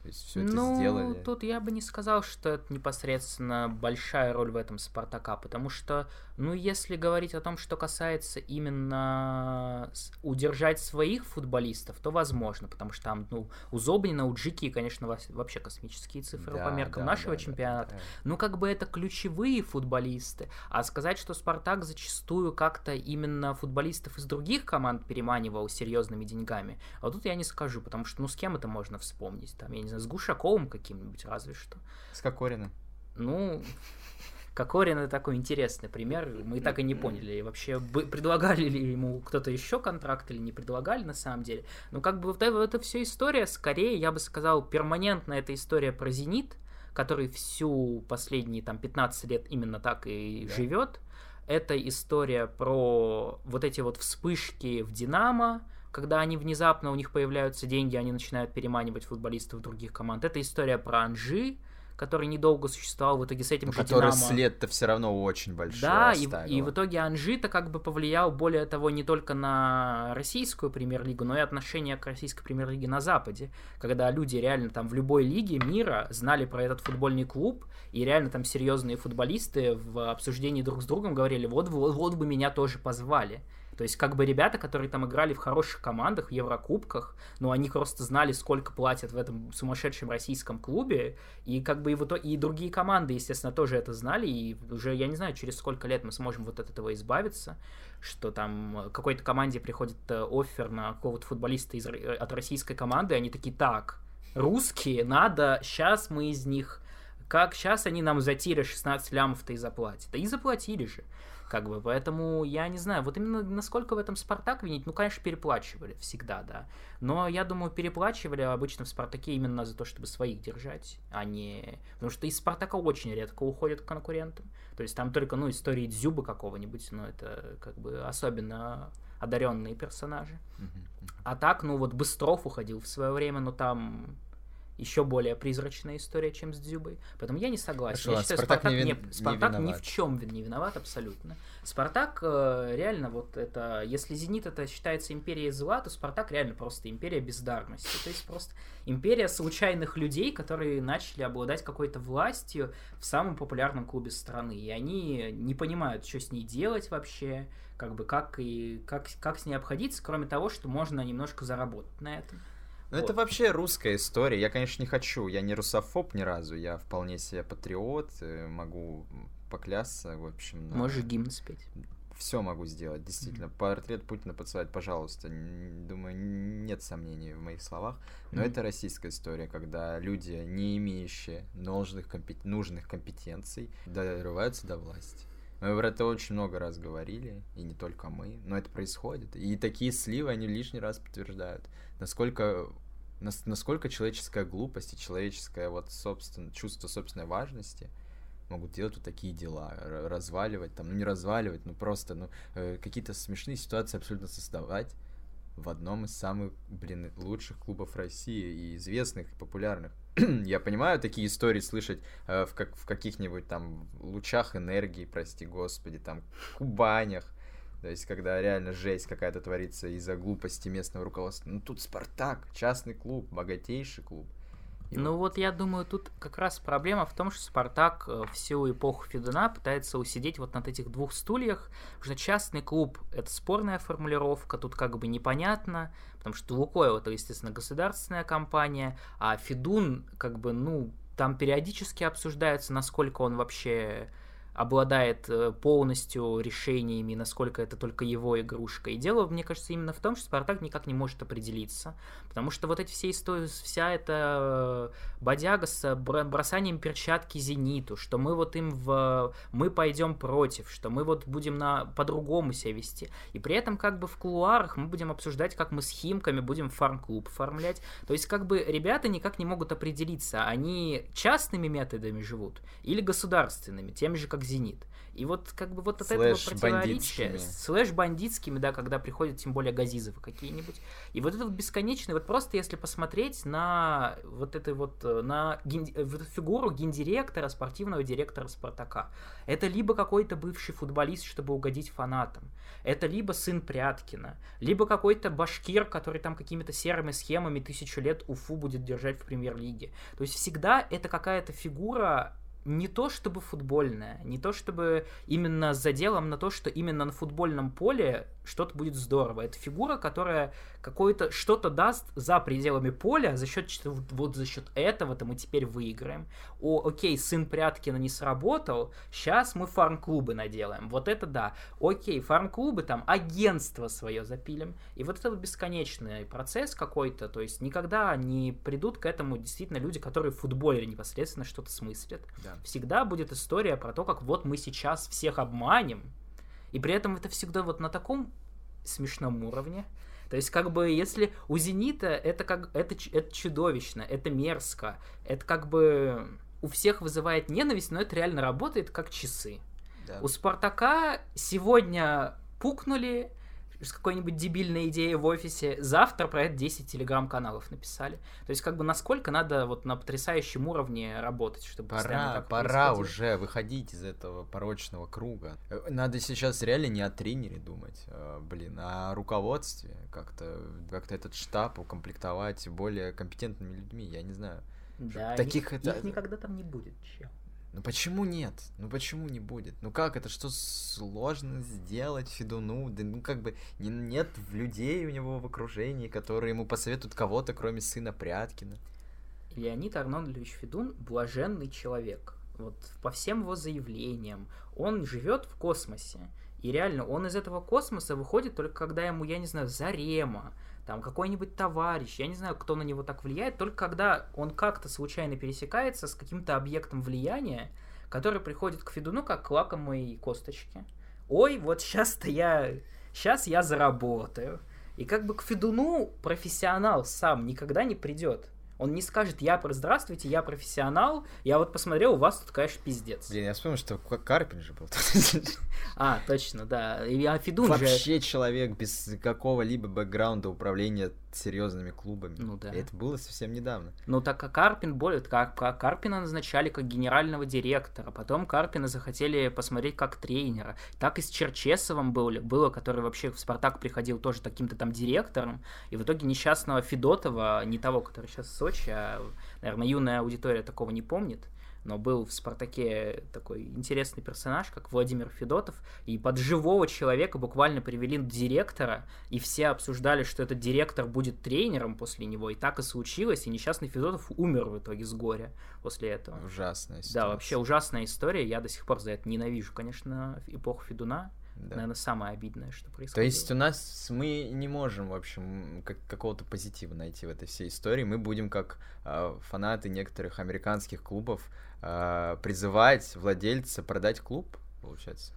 То есть все это ну, сделали. тут я бы не сказал, что это непосредственно большая роль в этом Спартака, потому что, ну, если говорить о том, что касается именно удержать своих футболистов, то возможно, потому что там, ну, у Зобнина, у Джики, конечно, вообще космические цифры да, по меркам да, нашего да, чемпионата. Да, да. Ну, как бы это ключевые футболисты, а сказать, что Спартак зачастую как-то именно футболистов из других команд переманивал серьезными деньгами, а вот тут я не скажу, потому что, ну, с кем это можно вспомнить? Там, я не знаю, с Гушаковым каким-нибудь разве что. С Кокориным. Ну, Кокорин это такой интересный пример. Мы так и не поняли, вообще предлагали ли ему кто-то еще контракт или не предлагали на самом деле. Ну, как бы вот это, это все история, скорее, я бы сказал, перманентно эта история про Зенит, который всю последние там 15 лет именно так и да. живет. Это история про вот эти вот вспышки в Динамо, когда они внезапно, у них появляются деньги, они начинают переманивать футболистов других команд. Это история про Анжи, который недолго существовал, в итоге с этим же Который Динамо... след-то все равно очень большой Да, и, и в итоге Анжи-то как бы повлиял, более того, не только на российскую премьер-лигу, но и отношение к российской премьер-лиге на Западе, когда люди реально там в любой лиге мира знали про этот футбольный клуб, и реально там серьезные футболисты в обсуждении друг с другом говорили, вот, вот, вот бы меня тоже позвали. То есть, как бы ребята, которые там играли в хороших командах, в Еврокубках, ну, они просто знали, сколько платят в этом сумасшедшем российском клубе, и как бы и, в итоге, и другие команды, естественно, тоже это знали, и уже, я не знаю, через сколько лет мы сможем вот от этого избавиться, что там какой-то команде приходит э, офер на какого-то футболиста из, э, от российской команды, и они такие, так, русские, надо, сейчас мы из них как сейчас они нам за тире 16 лямов-то и заплатят. Да и заплатили же. Как бы, поэтому я не знаю, вот именно насколько в этом Спартак винить, ну, конечно, переплачивали всегда, да. Но я думаю, переплачивали обычно в Спартаке именно за то, чтобы своих держать, а не... Потому что из Спартака очень редко уходят к конкурентам. То есть там только, ну, истории Дзюба какого-нибудь, но это как бы особенно одаренные персонажи. А так, ну, вот Быстров уходил в свое время, но там еще более призрачная история, чем с Дзюбой. Поэтому я не согласен. Хорошо, я считаю, Спартак, Спартак, не, вин... не, Спартак ни в чем не виноват абсолютно. Спартак э, реально вот это, если Зенит это считается империей зла, то Спартак реально просто империя бездарности. То есть просто империя случайных людей, которые начали обладать какой-то властью в самом популярном клубе страны. И они не понимают, что с ней делать вообще, как бы как и как, как с ней обходиться, кроме того, что можно немножко заработать на этом. Ну, вот. это вообще русская история. Я, конечно, не хочу. Я не русофоб ни разу. Я вполне себе патриот. Э, могу поклясться, в общем. На... Можешь гимн спеть. Все могу сделать, действительно. Mm-hmm. Портрет Путина подсылать, пожалуйста. Думаю, нет сомнений в моих словах. Но mm-hmm. это российская история, когда люди, не имеющие нужных, компет... нужных компетенций, дорываются до власти. Мы про это очень много раз говорили, и не только мы, но это происходит. И такие сливы, они лишний раз подтверждают, насколько, насколько человеческая глупость и человеческое вот собственно, чувство собственной важности могут делать вот такие дела, разваливать, там, ну не разваливать, ну просто, ну, э, какие-то смешные ситуации абсолютно создавать, в одном из самых, блин, лучших клубов России и известных, и популярных. Я понимаю такие истории слышать э, в, как, в каких-нибудь там лучах энергии, прости господи, там, Кубанях, то есть, когда реально жесть какая-то творится из-за глупости местного руководства. Ну, тут Спартак, частный клуб, богатейший клуб. Ну вот. я думаю, тут как раз проблема в том, что Спартак э, всю эпоху Федуна пытается усидеть вот над этих двух стульях, что частный клуб — это спорная формулировка, тут как бы непонятно, потому что Лукойл — это, естественно, государственная компания, а Федун как бы, ну, там периодически обсуждается, насколько он вообще обладает э, полностью решениями, насколько это только его игрушка. И дело, мне кажется, именно в том, что Спартак никак не может определиться, потому что вот эти все истории, вся эта э, бодяга с бросанием перчатки Зениту, что мы вот им в... мы пойдем против, что мы вот будем на по-другому себя вести. И при этом как бы в кулуарах мы будем обсуждать, как мы с Химками будем фарм-клуб оформлять. То есть как бы ребята никак не могут определиться, они частными методами живут или государственными, теми же, как Зенит. И вот как бы вот от этого противоречия, слэш бандитскими, да, когда приходят тем более Газизовы какие-нибудь. И вот это вот бесконечный, вот просто если посмотреть на вот это вот, э, на ген, вот эту фигуру гендиректора, спортивного директора Спартака. Это либо какой-то бывший футболист, чтобы угодить фанатам. Это либо сын Пряткина, либо какой-то башкир, который там какими-то серыми схемами тысячу лет Уфу будет держать в премьер-лиге. То есть всегда это какая-то фигура не то чтобы футбольная, не то чтобы именно за делом на то, что именно на футбольном поле что-то будет здорово. Это фигура, которая какое-то что-то даст за пределами поля, за счет вот за счет этого-то мы теперь выиграем. О, окей, сын Пряткина не сработал, сейчас мы фарм-клубы наделаем. Вот это да. Окей, фарм-клубы там агентство свое запилим. И вот это вот бесконечный процесс какой-то, то есть никогда не придут к этому действительно люди, которые в футболе непосредственно что-то смыслят. Да. Всегда будет история про то, как вот мы сейчас всех обманем, и при этом это всегда вот на таком смешном уровне. То есть, как бы, если у Зенита это как это, это чудовищно, это мерзко, это как бы у всех вызывает ненависть, но это реально работает как часы. Да. У Спартака сегодня пукнули, с какой-нибудь дебильной идеей в офисе, завтра про это 10 телеграм-каналов написали. То есть, как бы, насколько надо вот на потрясающем уровне работать, чтобы Пора, пора уже выходить из этого порочного круга. Э, надо сейчас реально не о тренере думать, а, блин, а о руководстве. Как-то как этот штаб укомплектовать более компетентными людьми, я не знаю. Да, Таких их, это... их никогда там не будет, чем. Ну почему нет? Ну почему не будет? Ну как, это что сложно сделать Федуну? Да ну как бы не, нет людей у него в окружении, которые ему посоветуют кого-то, кроме сына Пряткина. Леонид Арнольдович Федун блаженный человек. Вот по всем его заявлениям. Он живет в космосе. И реально, он из этого космоса выходит только когда ему, я не знаю, Зарема, там какой-нибудь товарищ, я не знаю, кто на него так влияет, только когда он как-то случайно пересекается с каким-то объектом влияния, который приходит к Федуну как к лакомой косточке. Ой, вот сейчас-то я... Сейчас я заработаю. И как бы к Федуну профессионал сам никогда не придет. Он не скажет, я, здравствуйте, я профессионал, я вот посмотрел, у вас тут, конечно, пиздец. Блин, я вспомнил, что Карпин же был. А, точно, да. И Афидун Вообще человек без какого-либо бэкграунда управления серьезными клубами. Ну да. И это было совсем недавно. Ну так как Карпин более, как, как Карпина назначали как генерального директора, потом Карпина захотели посмотреть как тренера. Так и с Черчесовым было, было, который вообще в Спартак приходил тоже таким-то там директором, и в итоге несчастного Федотова, не того, который сейчас в Сочи, а, наверное, юная аудитория такого не помнит, но был в «Спартаке» такой интересный персонаж, как Владимир Федотов, и под живого человека буквально привели директора, и все обсуждали, что этот директор будет тренером после него, и так и случилось, и несчастный Федотов умер в итоге с горя после этого. Ужасная история. Да, вообще ужасная история, я до сих пор за это ненавижу, конечно, эпоху Федуна, да. Наверное, самое обидное, что происходит. То есть у нас мы не можем, в общем, как, какого-то позитива найти в этой всей истории. Мы будем как э, фанаты некоторых американских клубов э, призывать владельца продать клуб, получается.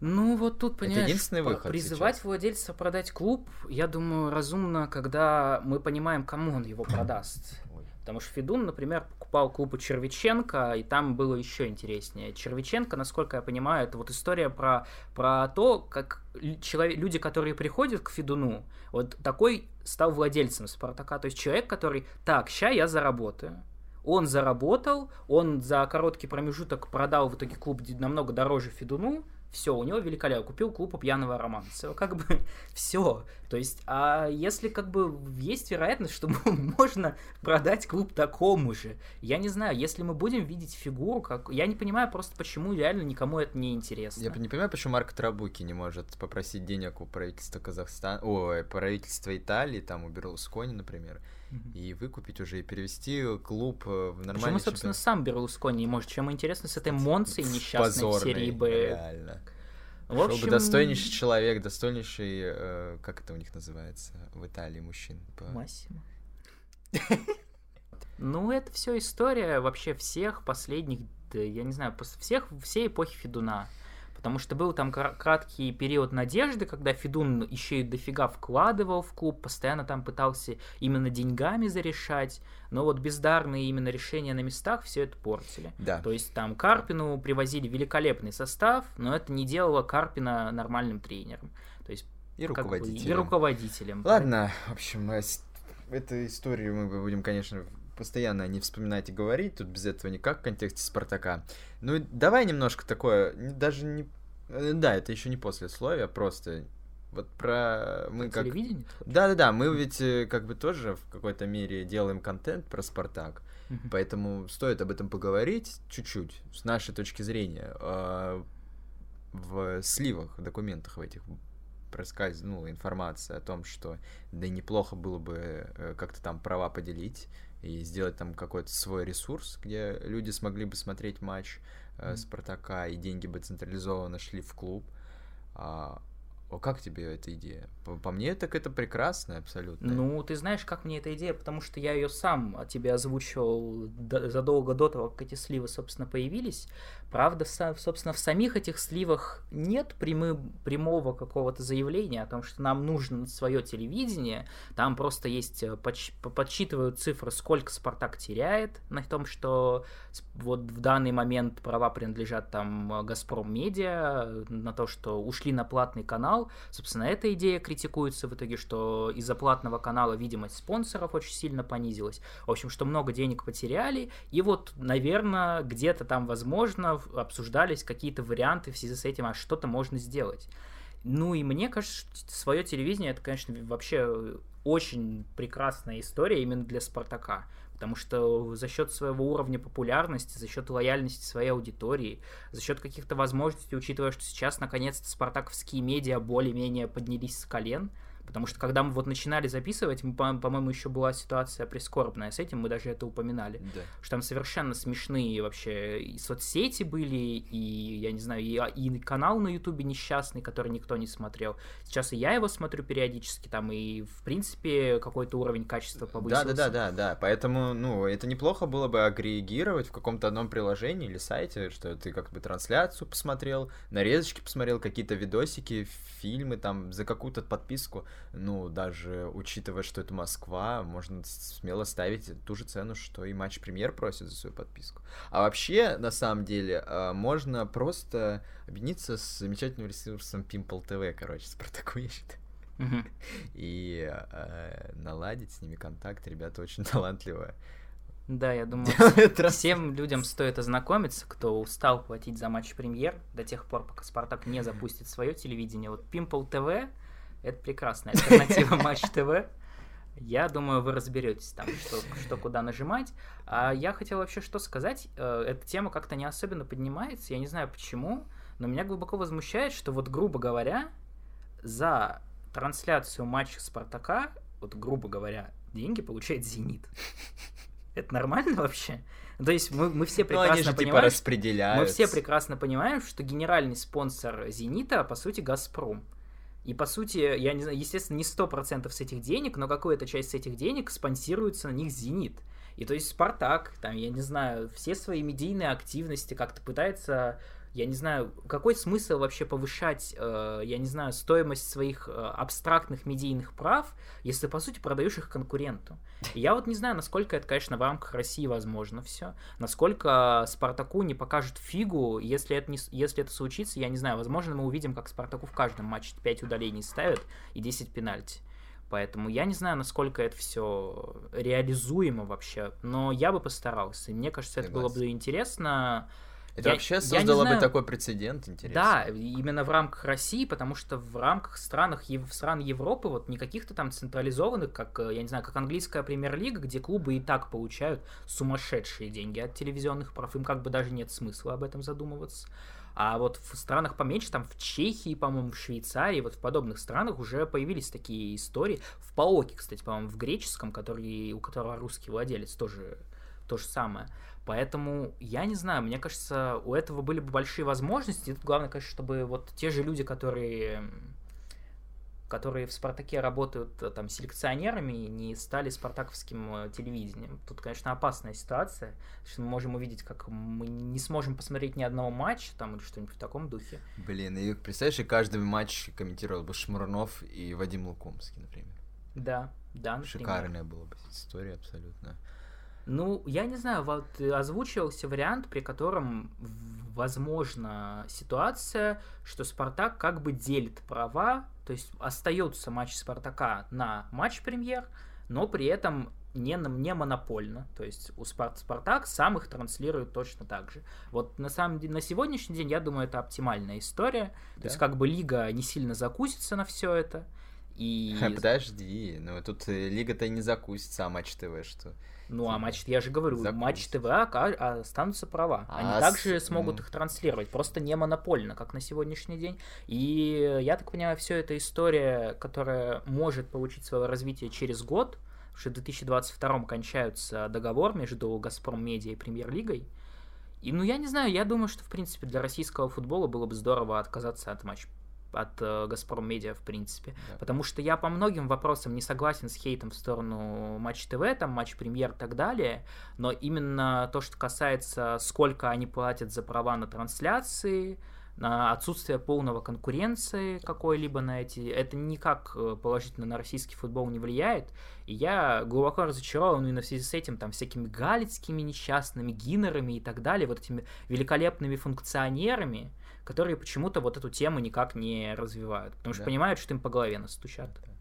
Ну, вот тут, понимаешь, Это единственный выход призывать сейчас. владельца продать клуб, я думаю, разумно, когда мы понимаем, кому он его продаст. Потому что Федун, например, покупал клуб у Червиченко, и там было еще интереснее. Червиченко, насколько я понимаю, это вот история про, про то, как человек, люди, которые приходят к Федуну, вот такой стал владельцем Спартака. То есть человек, который, так, ща я заработаю. Он заработал, он за короткий промежуток продал в итоге клуб намного дороже Федуну, все, у него великолепно. Купил клуб пьяного романса. Как бы все. То есть, а если как бы есть вероятность, что можно продать клуб такому же, я не знаю, если мы будем видеть фигуру, как... Я не понимаю просто, почему реально никому это не интересно. Я не понимаю, почему Марк Трабуки не может попросить денег у правительства Казахстана, ой, правительства Италии, там у Берлускони, например, и выкупить уже, и перевести клуб в нормальный Почему, собственно, чемпионат? сам Берлускони не может? Чем интересно с этой Монцей несчастной Позорный, в серии Б? реально. В Шел общем, бы достойнейший человек, достойнейший, э, как это у них называется в Италии, мужчин? По- Массимо. Ну, это все история вообще всех последних, да, я не знаю, всех, всей эпохи Федуна. Потому что был там кра- краткий период надежды, когда Федун еще и дофига вкладывал в клуб, постоянно там пытался именно деньгами зарешать, но вот бездарные именно решения на местах все это портили. Да. То есть там Карпину привозили великолепный состав, но это не делало Карпина нормальным тренером. То есть И как бы, и руководителем. Ладно, в общем, эту историю мы будем, конечно, постоянно не вспоминать и говорить, тут без этого никак в контексте Спартака. Ну, давай немножко такое, даже не... э, Да, это еще не послесловие, а просто вот про... Мы как... Телевидение? Да-да-да, мы ведь э, как бы тоже в какой-то мере делаем контент про Спартак, Мгм. поэтому стоит об этом поговорить чуть-чуть, с нашей точки зрения. А, В сливах, в документах в этих проскользнула информация о том, что да неплохо было бы э, как-то там права поделить и сделать там какой-то свой ресурс, где люди смогли бы смотреть матч э, Мгм. Спартака, и деньги бы централизованно шли в клуб. А, о, как тебе эта идея? По, по мне, так это прекрасно абсолютно. Ну, ты знаешь, как мне эта идея, потому что я ее сам тебе озвучивал до- задолго до того, как эти сливы, собственно, появились. Правда, собственно, в самих этих сливах нет прямы- прямого какого-то заявления о том, что нам нужно свое телевидение. Там просто есть, э, подсч- по- подсчитывают цифры, сколько Спартак теряет на том, что вот в данный момент права принадлежат там э, Газпром Медиа, э, на то, что ушли на платный канал. Собственно, эта идея критикуется в итоге, что из-за платного канала видимость спонсоров очень сильно понизилась. В общем, что много денег потеряли. И вот, наверное, где-то там, возможно, обсуждались какие-то варианты в связи с этим, а что-то можно сделать. Ну и мне кажется, что свое телевидение это, конечно, вообще очень прекрасная история именно для Спартака. Потому что за счет своего уровня популярности, за счет лояльности своей аудитории, за счет каких-то возможностей, учитывая, что сейчас наконец-то спартаковские медиа более-менее поднялись с колен, Потому что когда мы вот начинали записывать, мы, по- по-моему, еще была ситуация прискорбная с этим, мы даже это упоминали Да. что там совершенно смешные вообще и соцсети были, и, я не знаю, и, и канал на Ютубе несчастный, который никто не смотрел. Сейчас и я его смотрю периодически, там, и, в принципе, какой-то уровень качества Да, повысился. да, да, да, да. Поэтому, ну, это неплохо было бы агрегировать в каком-то одном приложении или сайте, что ты как бы трансляцию посмотрел, нарезочки посмотрел, какие-то видосики, фильмы там за какую-то подписку. Ну, даже учитывая, что это Москва, можно с- смело ставить ту же цену, что и матч премьер просит за свою подписку. А вообще, на самом деле, а, можно просто объединиться с замечательным ресурсом Pimple TV, короче, я считаю Мгм. и э, наладить с ними контакт. Ребята очень талантливые. Да, я думаю, всем людям стоит ознакомиться, кто устал платить за матч премьер до тех пор, пока Спартак не запустит свое телевидение. Вот Pimple TV это прекрасная альтернатива Матч ТВ. Я думаю, вы разберетесь там, что, что куда нажимать. А я хотел вообще что сказать. Э, Эта тема как-то не особенно поднимается. Я не знаю почему, но меня глубоко возмущает, что вот, грубо говоря, за трансляцию матча Спартака, вот, грубо говоря, деньги получает Зенит. Это нормально вообще? То есть мы, мы все Ну, прекрасно они же типа понимаем, что- распределяют. мы все прекрасно понимаем, что генеральный спонсор Зенита, по сути, Газпром. И, по сути, я не знаю, естественно, не 100% с этих денег, но какая-то часть с этих денег спонсируется на них Зенит. И то есть Спартак, там, я не знаю, все свои медийные активности как-то пытается Я не знаю, какой смысл вообще повышать, э, я не знаю, стоимость своих э, абстрактных медийных прав, если, по сути, продаешь их конкуренту. И я вот не знаю, насколько это, конечно, в рамках России возможно все, насколько Спартаку не покажут фигу, если это, не, если это случится, я не знаю, возможно, мы увидим, как Спартаку в каждом матче 5 удалений ставят и 10 пенальти. Поэтому я не знаю, насколько это все реализуемо вообще, но я бы постарался. Мне кажется, это было бы интересно это я, вообще создало бы такой прецедент, интересно. Да, именно в рамках России, потому что в рамках странах, в стран Европы вот не каких-то там централизованных, как, э, я не знаю, как английская премьер-лига, где клубы и так получают сумасшедшие деньги от телевизионных прав, им как бы даже нет смысла об этом задумываться. А вот в странах поменьше, там в Чехии, по-моему, в Швейцарии, вот в подобных странах уже появились такие истории. В Паоке, кстати, по-моему, в греческом, который, у которого русский владелец, тоже то же самое. Поэтому я не знаю, мне кажется, у этого были бы большие возможности. И тут главное, конечно, чтобы вот те же люди, которые которые в «Спартаке» работают э, там селекционерами, не стали спартаковским э, телевидением. Тут, конечно, опасная ситуация, что мы можем увидеть, как мы не сможем посмотреть ни одного матча там или что-нибудь в таком духе. Блин, и представляешь, и каждый матч комментировал бы Шмурнов и Вадим Лукомский, например. Да, да, например. Шикарная была бы история абсолютно. Ну, я не знаю, вот озвучивался вариант, при котором возможна ситуация, что Спартак как бы делит права, то есть остается матч Спартака на матч-премьер, но при этом не, не монопольно. То есть у Спарт, Спартак сам их транслирует точно так же. Вот на самом деле, на сегодняшний день, я думаю, это оптимальная история. Да. То есть как бы лига не сильно закусится на все это. И... Подожди, ну тут э, лига-то не закусится, а Матч ТВ что? Ну, а матч, я же говорю, Закусит. Матч ТВ а, останутся права. А Они с... также смогут их транслировать, просто не монопольно, как на сегодняшний день. И я так понимаю, все это история, которая может получить свое развитие через год, что в 2022 кончаются договор между Газпром Медиа и Премьер-лигой. И, ну, я не знаю, я думаю, что, в принципе, для российского футбола было бы здорово отказаться от матча от э, Газпром Медиа, в принципе. Да. Потому что я по многим вопросам не согласен с хейтом в сторону Матч ТВ, там Матч Премьер и так далее, но именно то, что касается, сколько они платят за права на трансляции, на отсутствие полного конкуренции какой-либо на эти, это никак э, положительно на российский футбол не влияет. И я глубоко разочарован именно в связи с этим, там, всякими галицкими несчастными, гиннерами и так далее, вот этими великолепными функционерами, которые почему-то вот эту тему никак не развивают, потому что да. понимают, что им по голове настучат. Да,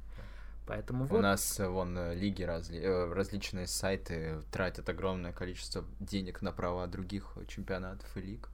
Поэтому вот. У нас э, вон э, лиги разли... Э, различные сайты тратят огромное количество денег на права других чемпионатов и лиг.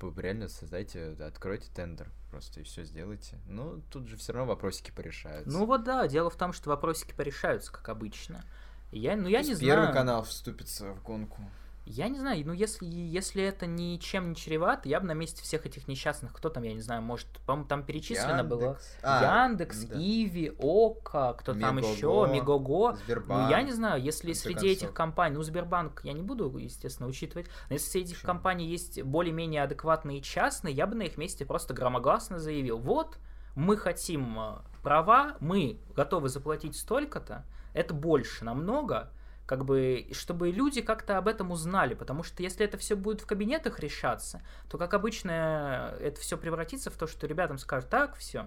Вы реально создайте, откройте тендер просто и все сделайте. Ну, тут же все равно вопросики порешаются. Ну вот да, дело в том, что вопросики порешаются, как обычно. Я, ну, я не первый знаю. Первый канал вступится в гонку. Я не знаю, ну если, если это ничем не чревато, я бы на месте всех этих несчастных, кто там, я не знаю, может, по-моему, там перечислено Яндекс. было. А, Яндекс, да. Иви, Ока, кто Мегого, там еще, Мегого. Сбербанк. Ну, я не знаю, если среди концов. этих компаний, ну, Сбербанк я не буду, естественно, учитывать, но если среди этих Почему? компаний есть более-менее адекватные частные, я бы на их месте просто громогласно заявил, вот, мы хотим э, права, мы готовы заплатить столько-то, это больше намного, как бы, чтобы люди как-то об этом узнали, потому что если это все будет в кабинетах решаться, то, как обычно, это все превратится в то, что ребятам скажут, так, все,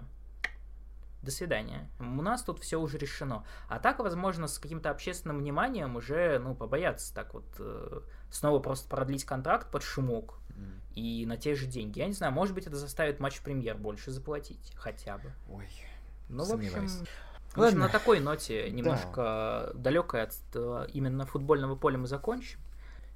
до свидания. У нас тут все уже решено. А так, возможно, с каким-то общественным вниманием уже, ну, побояться так вот э, снова просто продлить контракт под шумок mm. и на те же деньги. Я не знаю, может быть, это заставит матч-премьер больше заплатить, хотя бы. Ой, ну, в общем, в общем, на такой ноте, немножко да. далекой от э, именно футбольного поля мы закончим.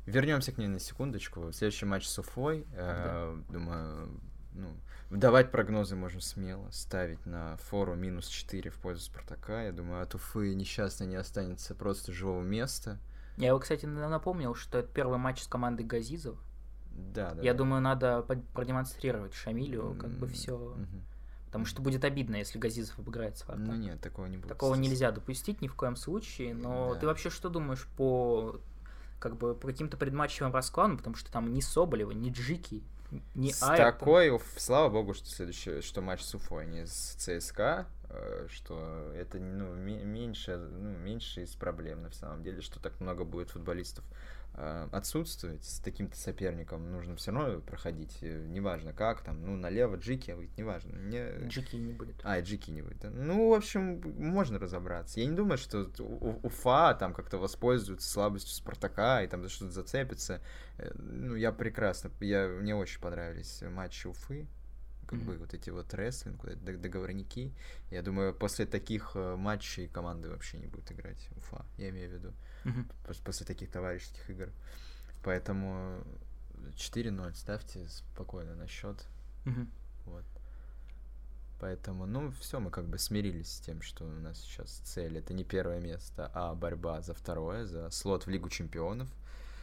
Вернемся к ней на секундочку. Следующий матч с Уфой. Э. Думаю, ну, давать прогнозы можем смело. Ставить на фору минус 4 в пользу Спартака. Я думаю, от Уфы несчастно не останется просто живого места. Я его, кстати, напомнил, что это первый матч с командой Газизов. Да, да. Я да. думаю, надо продемонстрировать Шамилю, как бы все. Mm-hmm Потому что будет обидно, если Газизов обыграет Спартак. Ну нет, такого не будет. Такого нельзя допустить ни в коем случае. Но да. ты вообще что думаешь по как бы по каким-то предматчевым раскладам, потому что там ни Соболева, ни Джики, ни С Айртон. такой, слава богу, что следующий, что матч с Уфой, а не с ЦСКА, э, что это ну, меньше, ну, меньше из проблем на самом деле, что так много будет футболистов отсутствовать с таким-то соперником, нужно все равно проходить, э, неважно как, там, ну, налево Джики, а выйти, неважно. Мне... Джики не будет. А, Джики не будет, да? Ну, в общем, можно разобраться. Я не думаю, что Уфа там как-то воспользуется слабостью Спартака и там за что-то зацепится. Ну, я прекрасно, я, мне очень понравились матчи Уфы, как mm-hmm. бы вот эти вот рестлинг, вот эти договорники. Я думаю, после таких э, матчей команды вообще не будет играть Уфа, я имею в виду. Mm-hmm. После, таких товарищеских игр. Поэтому 4-0 ставьте спокойно на счет. Mm-hmm. Вот. Поэтому, ну, все, мы как бы смирились с тем, что у нас сейчас цель это не первое место, а борьба за второе, за слот в Лигу чемпионов.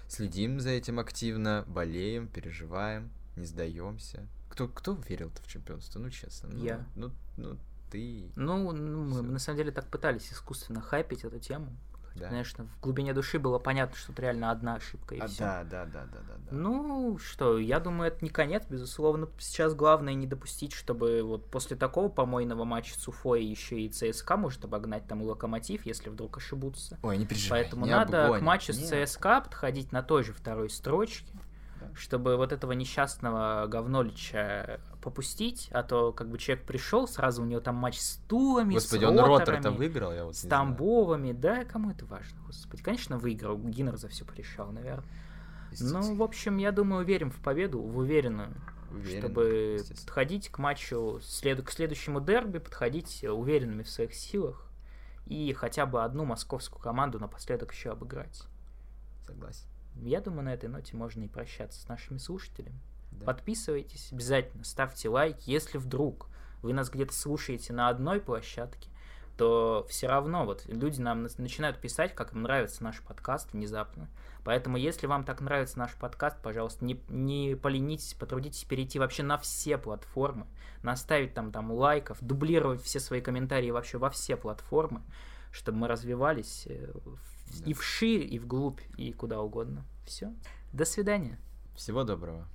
Следим за этим активно, болеем, переживаем, не сдаемся. Кто, кто верил-то в чемпионство? Ну, честно. Ну, Я. Ну, ну ты. Ну, ну мы на самом деле так пытались искусственно хайпить эту тему. Да. Конечно, в глубине души было понятно, что это реально одна ошибка и а, все. Да, да, да, да, да, да. Ну что, я думаю, это не конец, безусловно. Сейчас главное не допустить, чтобы вот после такого помойного матча с Уфой еще и ЦСКА может обогнать там и Локомотив, если вдруг ошибутся. Ой, не переживай. Поэтому не надо обгоним. к матчу Нет. с ЦСКА подходить на той же второй строчке чтобы вот этого несчастного говнолича попустить, а то как бы человек пришел, сразу у него там матч с Тулами, Господи, с он Роторами, выиграл, я вот с. Тамбовыми, да, кому это важно, господи. Конечно, выиграл, Гиннер за все порешал, наверное. Ну, в общем, я думаю, верим в победу, в уверенную, Уверен, чтобы подходить к матчу, след... к следующему дерби, подходить уверенными в своих силах и хотя бы одну московскую команду напоследок еще обыграть. Согласен. Я думаю, на этой ноте можно и прощаться с нашими слушателями. Да. Подписывайтесь обязательно, ставьте лайки. Если вдруг вы нас где-то слушаете на одной площадке, то все равно вот люди нам на- начинают писать, как им нравится наш подкаст внезапно. Поэтому, если вам так нравится наш подкаст, пожалуйста, не, не поленитесь, потрудитесь перейти вообще на все платформы, наставить там, там лайков, дублировать все свои комментарии вообще во все платформы, чтобы мы развивались э, в- и вширь, и вглубь, и куда угодно. Все. До свидания. Всего доброго.